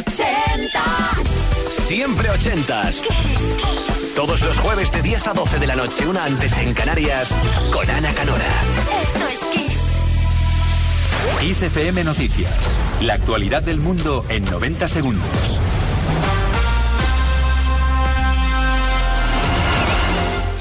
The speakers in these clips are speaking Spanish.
ochentas. Siempre ochentas. Todos los jueves de 10 a 12 de la noche, una antes en Canarias, con Ana Canora. Esto es Kiss. Kiss FM Noticias. La actualidad del mundo en 90 segundos.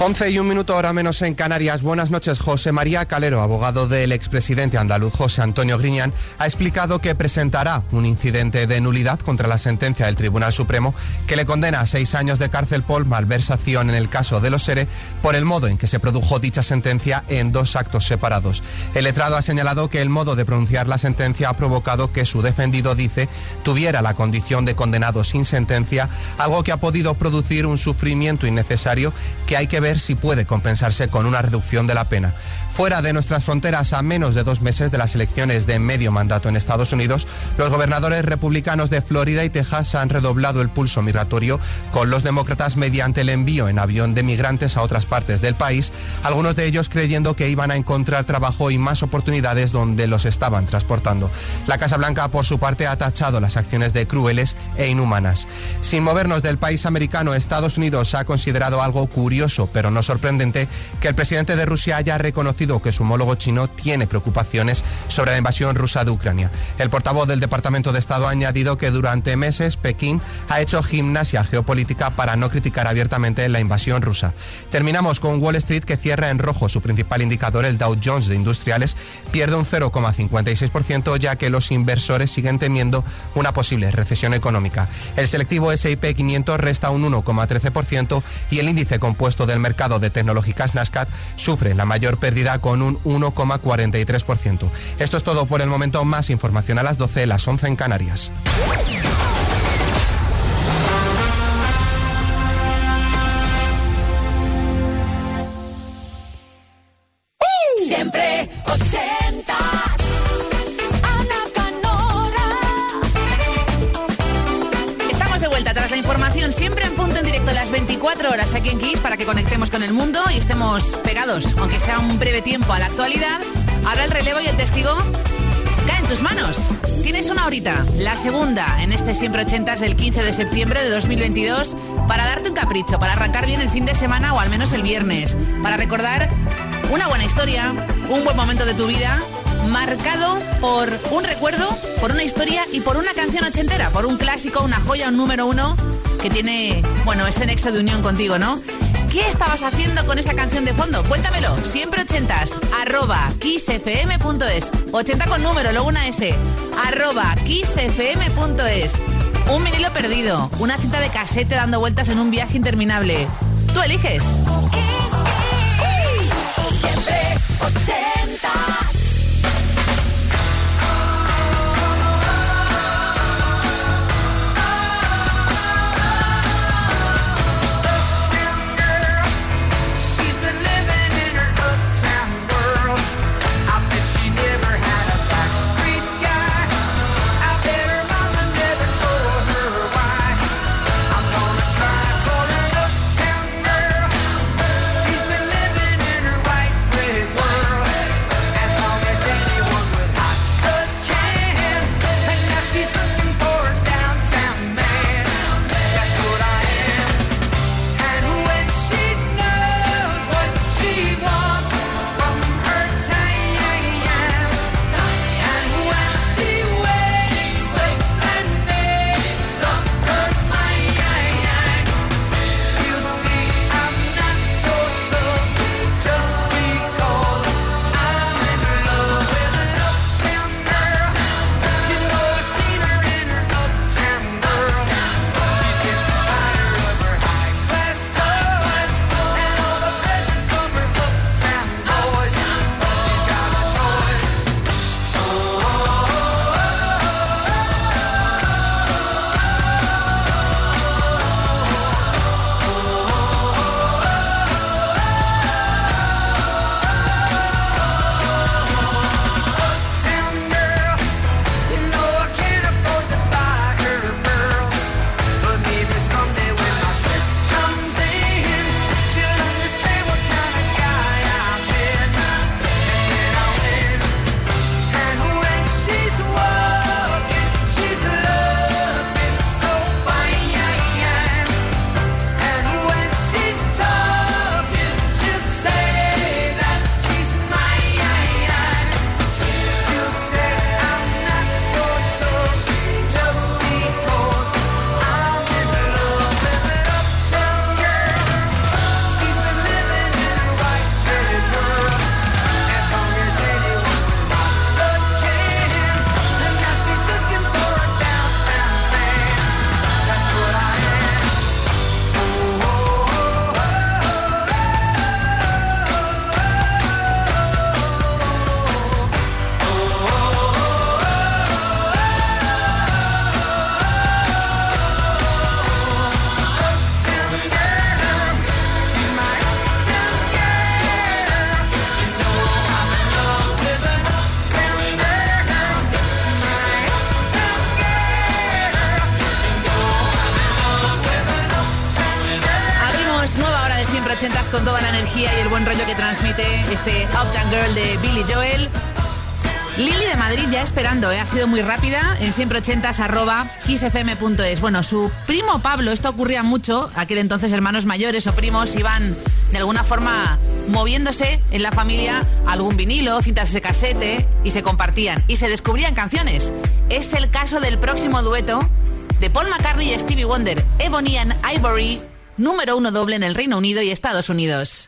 11 y un minuto hora menos en Canarias. Buenas noches. José María Calero, abogado del expresidente andaluz José Antonio Griñán, ha explicado que presentará un incidente de nulidad contra la sentencia del Tribunal Supremo que le condena a seis años de cárcel por malversación en el caso de los SERE por el modo en que se produjo dicha sentencia en dos actos separados. El letrado ha señalado que el modo de pronunciar la sentencia ha provocado que su defendido, dice, tuviera la condición de condenado sin sentencia, algo que ha podido producir un sufrimiento innecesario que hay que ver si puede compensarse con una reducción de la pena. Fuera de nuestras fronteras, a menos de dos meses de las elecciones de medio mandato en Estados Unidos, los gobernadores republicanos de Florida y Texas han redoblado el pulso migratorio con los demócratas mediante el envío en avión de migrantes a otras partes del país, algunos de ellos creyendo que iban a encontrar trabajo y más oportunidades donde los estaban transportando. La Casa Blanca, por su parte, ha tachado las acciones de crueles e inhumanas. Sin movernos del país americano, Estados Unidos ha considerado algo curioso, pero no sorprendente, que el presidente de Rusia haya reconocido que su homólogo chino tiene preocupaciones sobre la invasión rusa de Ucrania. El portavoz del Departamento de Estado ha añadido que durante meses Pekín ha hecho gimnasia geopolítica para no criticar abiertamente la invasión rusa. Terminamos con Wall Street que cierra en rojo su principal indicador, el Dow Jones de Industriales, pierde un 0,56% ya que los inversores siguen temiendo una posible recesión económica. El selectivo S&P 500 resta un 1,13% y el índice compuesto del mercado de tecnológicas Nasdaq sufre la mayor pérdida con un 1,43%. Esto es todo por el momento. Más información a las 12, las 11 en Canarias. 24 horas aquí en Kiss para que conectemos con el mundo y estemos pegados, aunque sea un breve tiempo a la actualidad. Ahora el relevo y el testigo cae en tus manos. Tienes una horita, la segunda en este siempre ochentas del 15 de septiembre de 2022 para darte un capricho, para arrancar bien el fin de semana o al menos el viernes, para recordar una buena historia, un buen momento de tu vida marcado por un recuerdo, por una historia y por una canción ochentera, por un clásico, una joya, un número uno que tiene, bueno, ese nexo de unión contigo, ¿no? ¿Qué estabas haciendo con esa canción de fondo? Cuéntamelo, siempre ochentas, arroba kissfm.es, 80 con número, luego una S, arroba kissfm.es, un vinilo perdido, una cinta de casete dando vueltas en un viaje interminable. Tú eliges. Uptown Girl de Billy Joel. Lili de Madrid ya esperando, ¿eh? ha sido muy rápida en siempre ochentas arroba kissfm.es. Bueno, su primo Pablo, esto ocurría mucho, aquel entonces hermanos mayores o primos iban de alguna forma moviéndose en la familia algún vinilo, cintas de casete y se compartían y se descubrían canciones. Es el caso del próximo dueto de Paul McCartney y Stevie Wonder, Ebony and Ivory, número uno doble en el Reino Unido y Estados Unidos.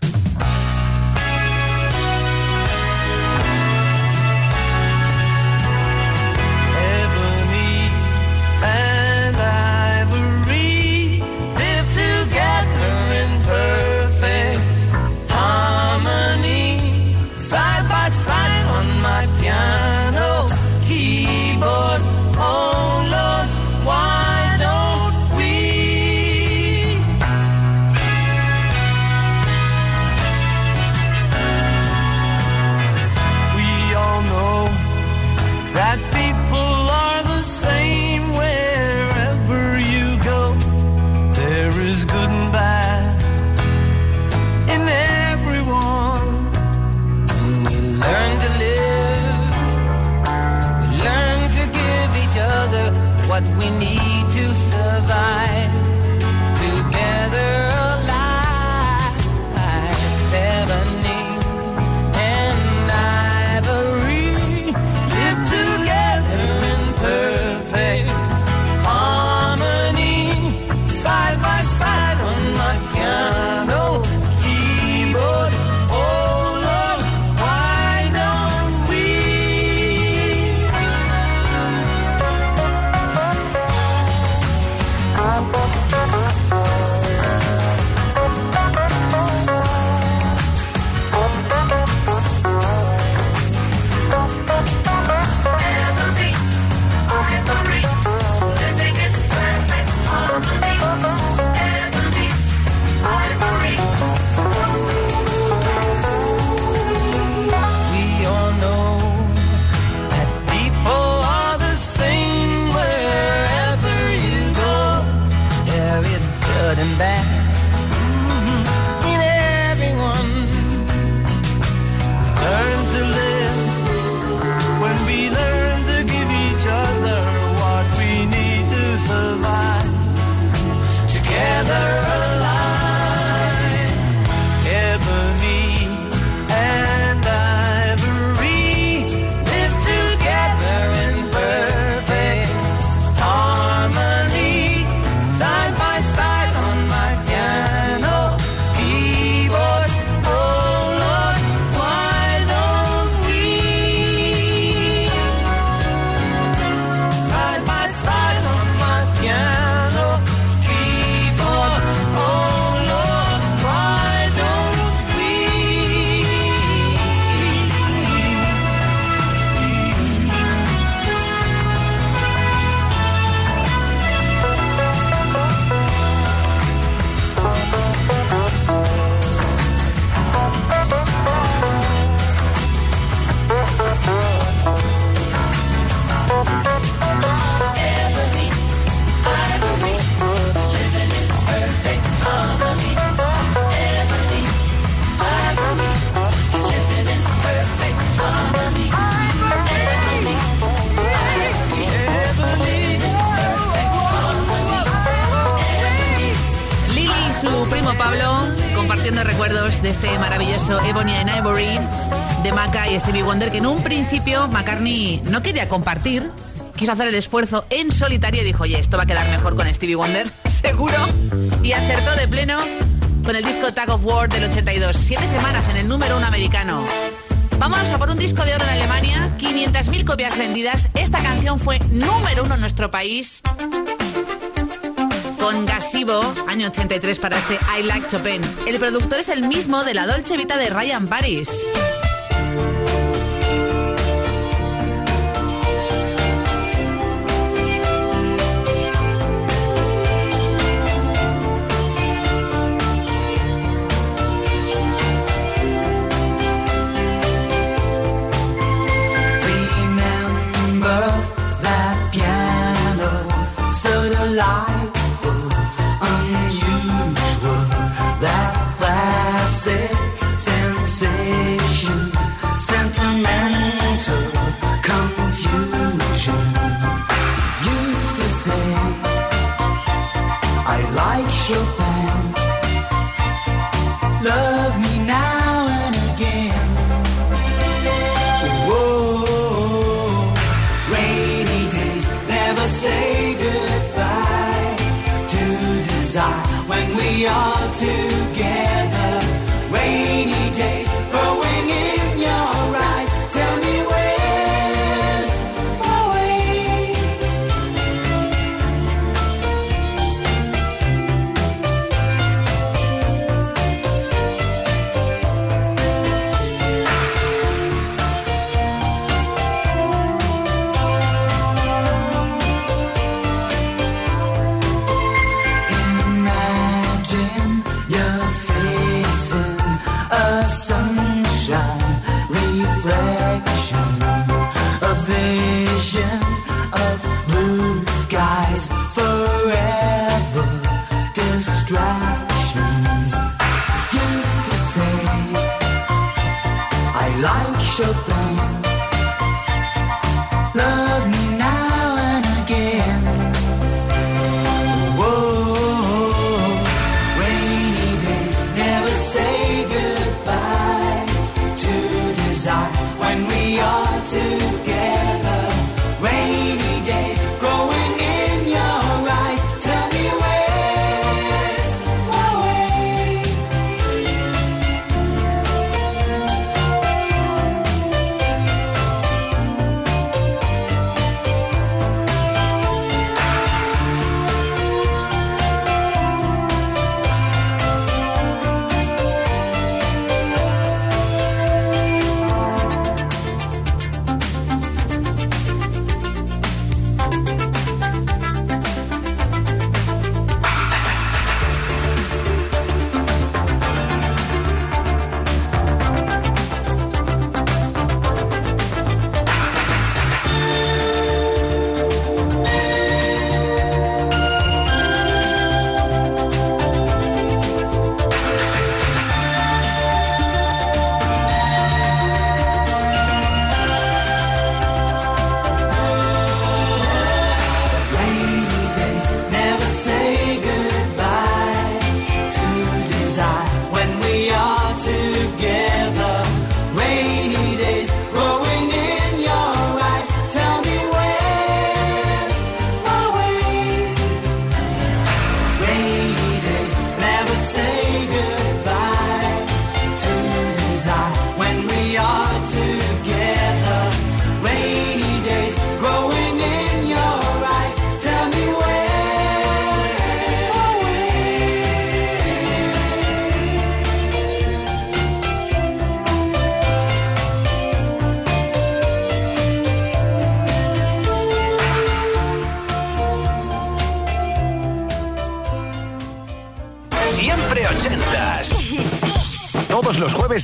No quería compartir, quiso hacer el esfuerzo en solitario y dijo, oye, esto va a quedar mejor con Stevie Wonder, seguro, y acertó de pleno con el disco Tag of War del 82, siete semanas en el número uno americano. Vámonos a por un disco de oro en Alemania, 500.000 copias vendidas. Esta canción fue número uno en nuestro país con Gasivo, año 83 para este I Like Chopin. El productor es el mismo de la Dolce Vita de Ryan Paris. distractions. Used to say, I like shopping.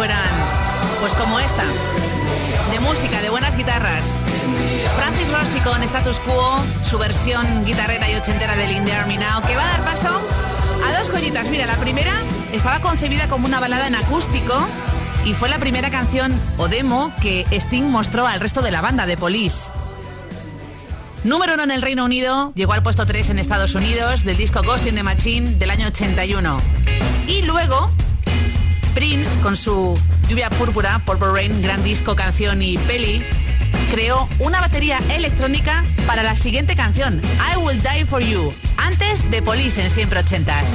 Fueran, pues como esta, de música, de buenas guitarras. Francis Rossi con Status Quo, su versión guitarrera y ochentera del In Army Now, que va a dar paso a dos joyitas. Mira, la primera estaba concebida como una balada en acústico y fue la primera canción o demo que Sting mostró al resto de la banda de Police. Número uno en el Reino Unido, llegó al puesto 3 en Estados Unidos del disco Ghost in the Machine del año 81. Y luego, Prince, con su Lluvia Púrpura, Purple Rain, gran disco, canción y peli, creó una batería electrónica para la siguiente canción, I Will Die For You, antes de Police en Siempre Ochentas.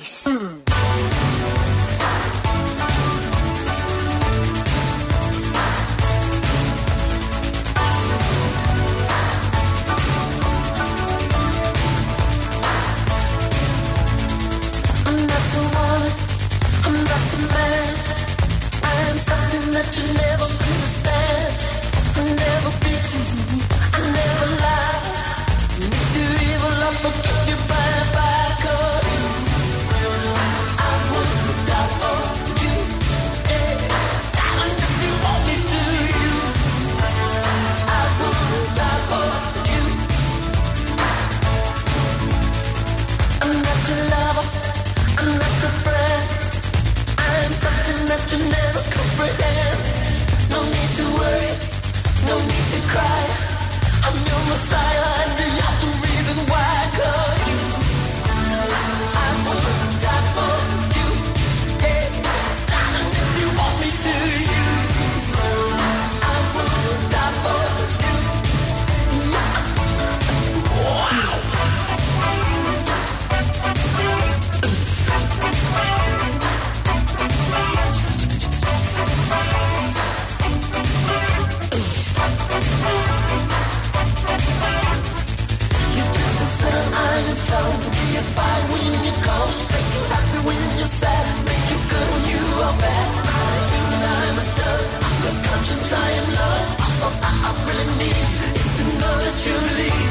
Fire when you cold. Make you happy when you're sad. Make you good when you are bad. I'm I am I, I really need is to know that you leave.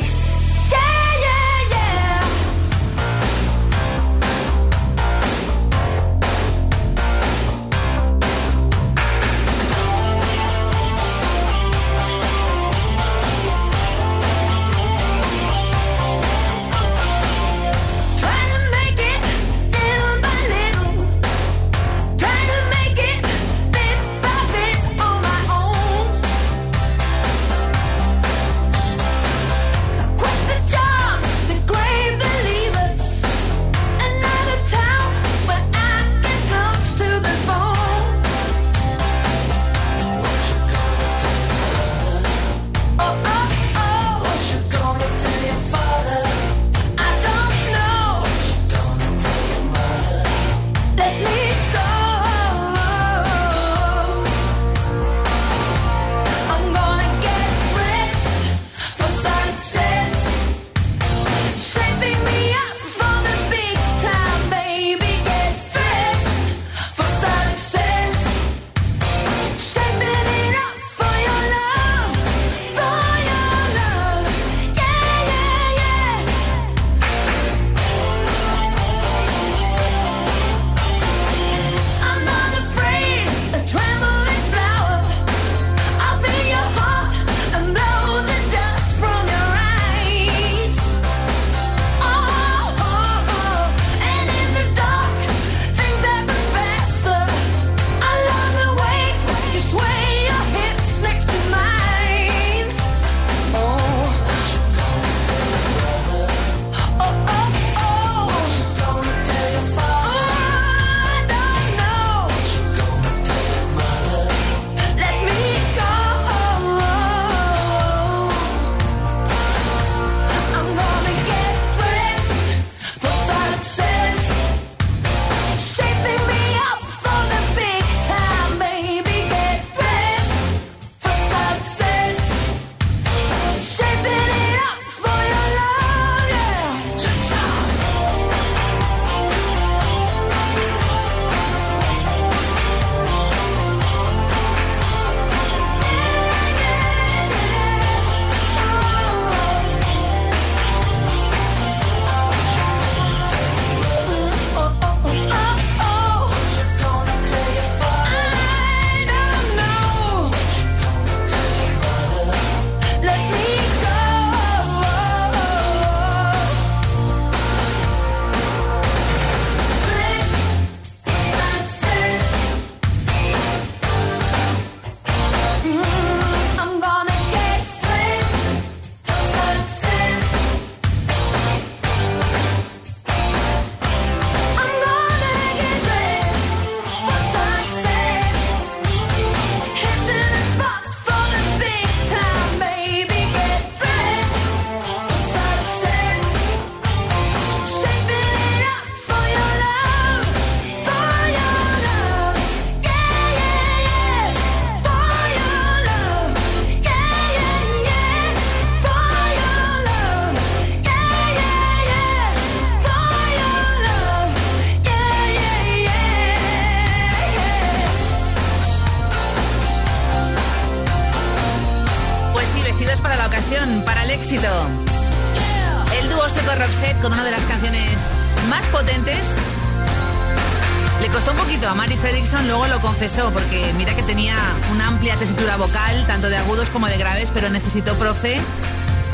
porque mira que tenía una amplia tesitura vocal, tanto de agudos como de graves, pero necesitó profe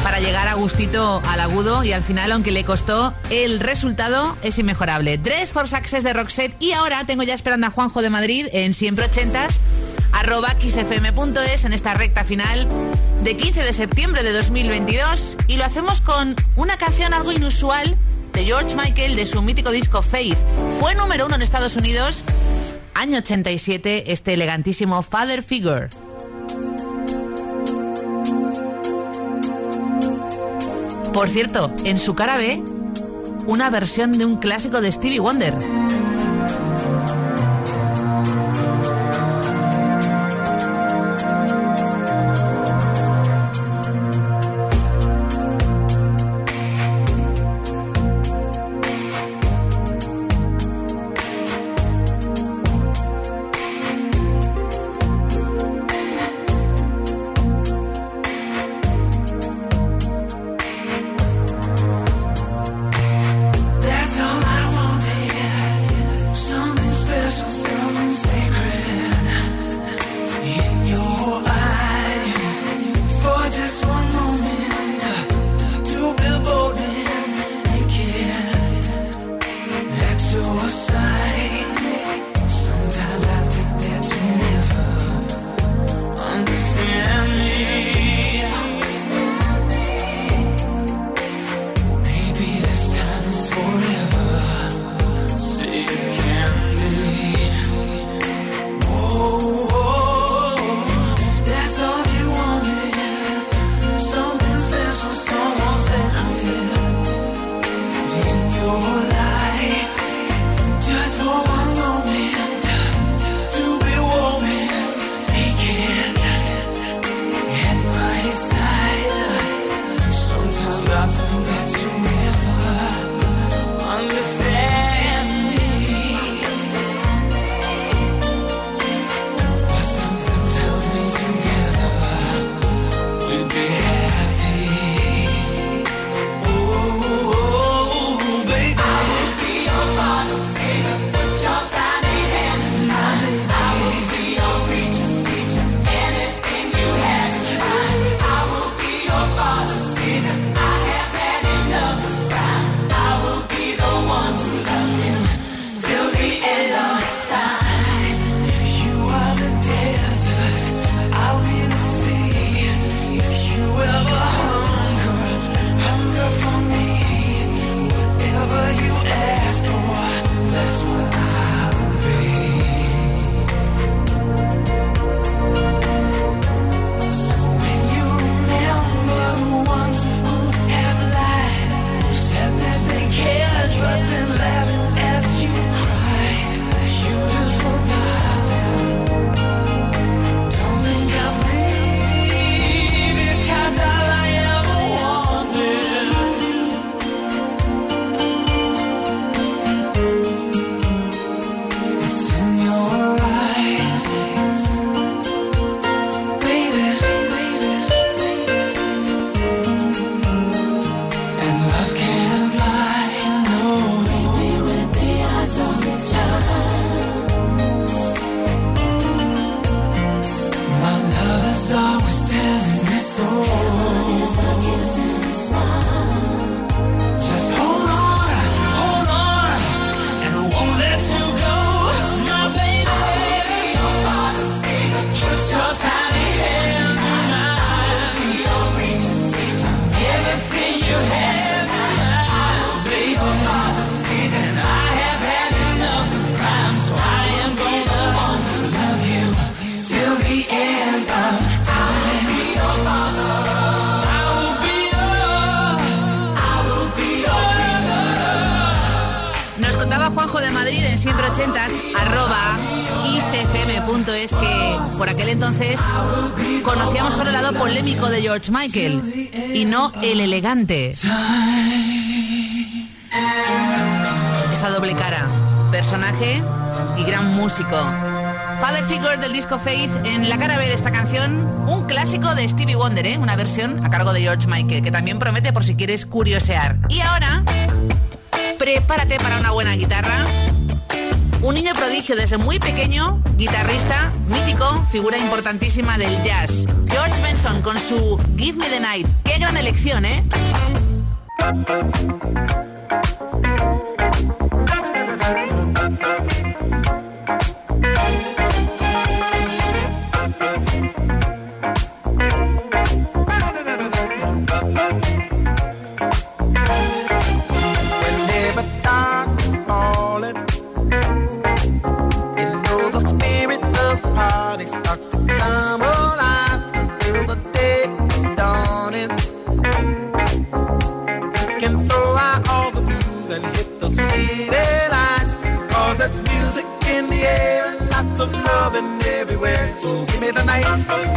para llegar a gustito al agudo y al final, aunque le costó, el resultado es inmejorable. Tres for Success de Roxette y ahora tengo ya esperando a Juanjo de Madrid en siempre ochentas arroba xfm.es en esta recta final de 15 de septiembre de 2022 y lo hacemos con una canción algo inusual de George Michael de su mítico disco Faith. Fue número uno en Estados Unidos año 87, este elegantísimo Father Figure. Por cierto, en su cara B, una versión de un clásico de Stevie Wonder. George Michael y no el elegante. Esa doble cara, personaje y gran músico. Father Figure del disco Faith en la cara B de esta canción, un clásico de Stevie Wonder, ¿eh? una versión a cargo de George Michael, que también promete por si quieres curiosear. Y ahora, prepárate para una buena guitarra un niño prodigio desde muy pequeño, guitarrista, mítico, figura importantísima del jazz. George Benson con su Give Me the Night. Qué gran elección, ¿eh? life.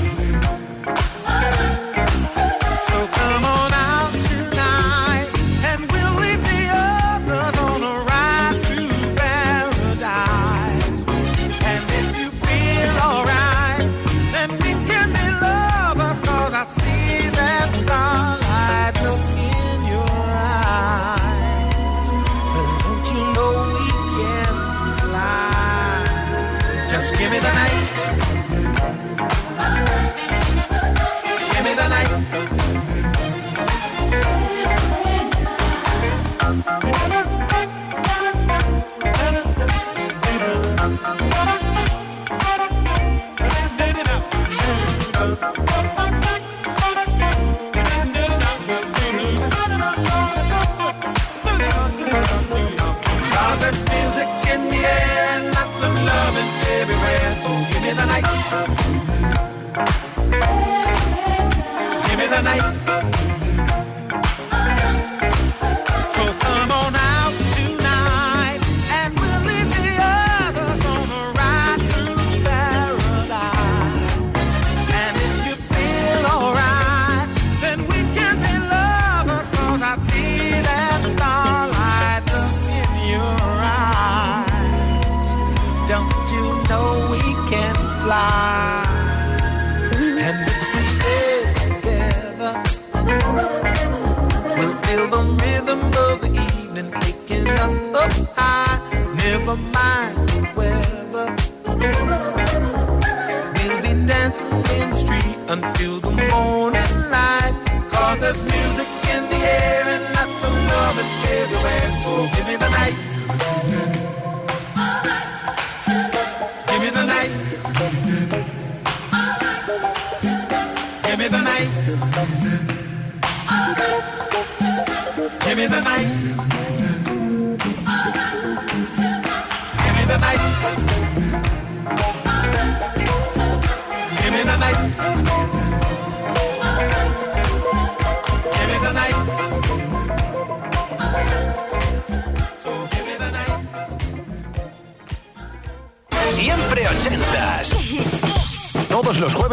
go.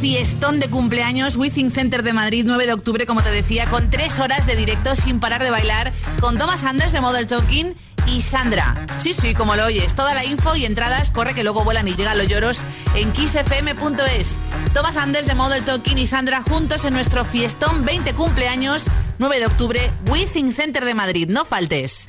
fiestón de cumpleaños Within Center de Madrid, 9 de octubre, como te decía, con tres horas de directo sin parar de bailar, con Thomas Anders de Model Talking y Sandra. Sí, sí, como lo oyes, toda la info y entradas, corre que luego vuelan y llegan los lloros en kissfm.es. Thomas Anders de Model Talking y Sandra juntos en nuestro fiestón 20 cumpleaños, 9 de octubre, Within Center de Madrid. No faltes.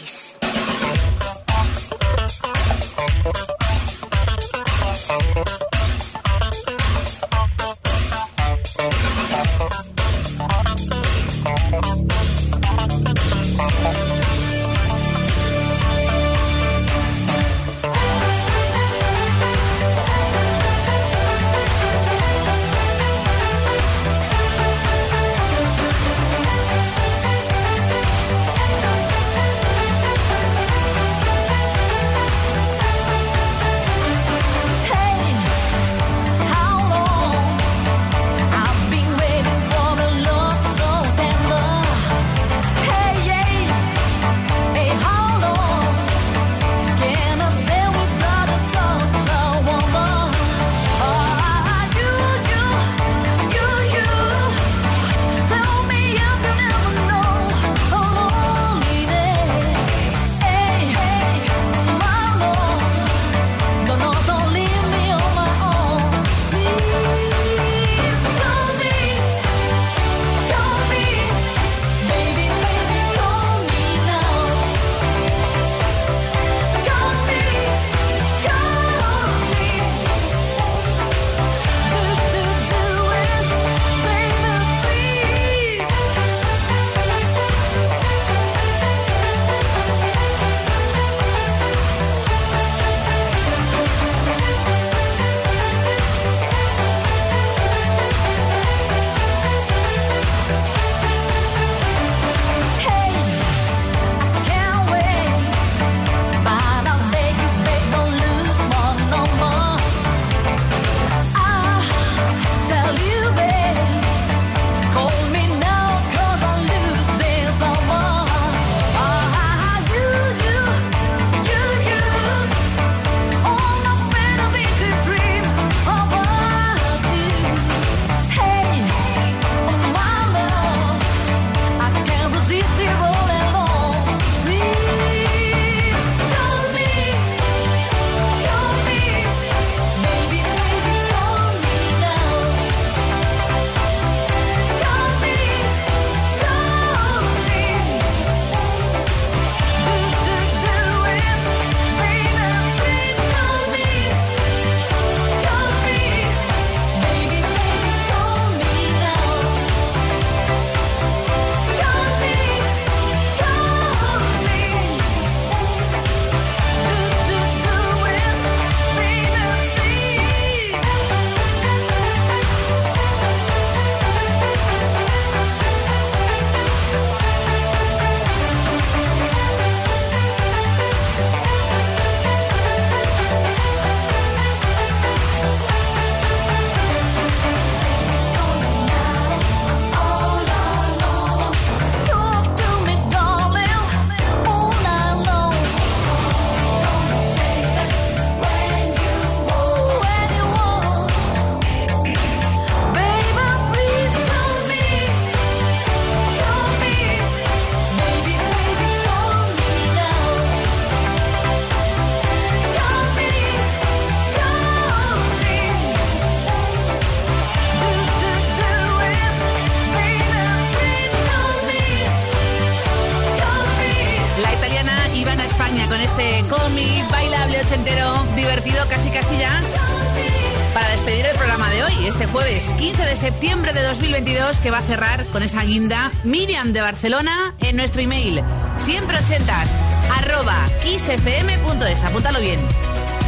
Con esa guinda Miriam de Barcelona en nuestro email. Siempre ochentas, arroba kissfm.es. Apúntalo bien.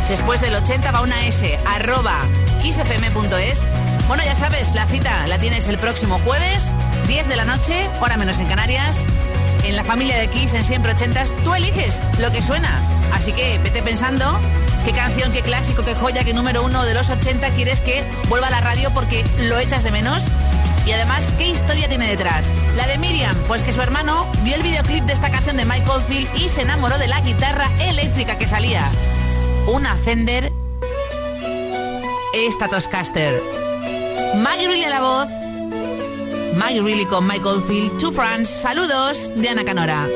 Después del 80 va una S, arroba kissfm.es. Bueno, ya sabes, la cita la tienes el próximo jueves, 10 de la noche, hora menos en Canarias. En la familia de Kiss en siempre ochentas, tú eliges lo que suena. Así que vete pensando qué canción, qué clásico, qué joya, qué número uno de los 80 quieres que vuelva a la radio porque lo echas de menos. Y además, ¿qué historia tiene detrás? La de Miriam, pues que su hermano vio el videoclip de esta canción de Michael Field y se enamoró de la guitarra eléctrica que salía. Una Fender Stratocaster. Maggie Reilly a la voz. Maggie Reilly con Michael Field. To France. Saludos de Ana Canora.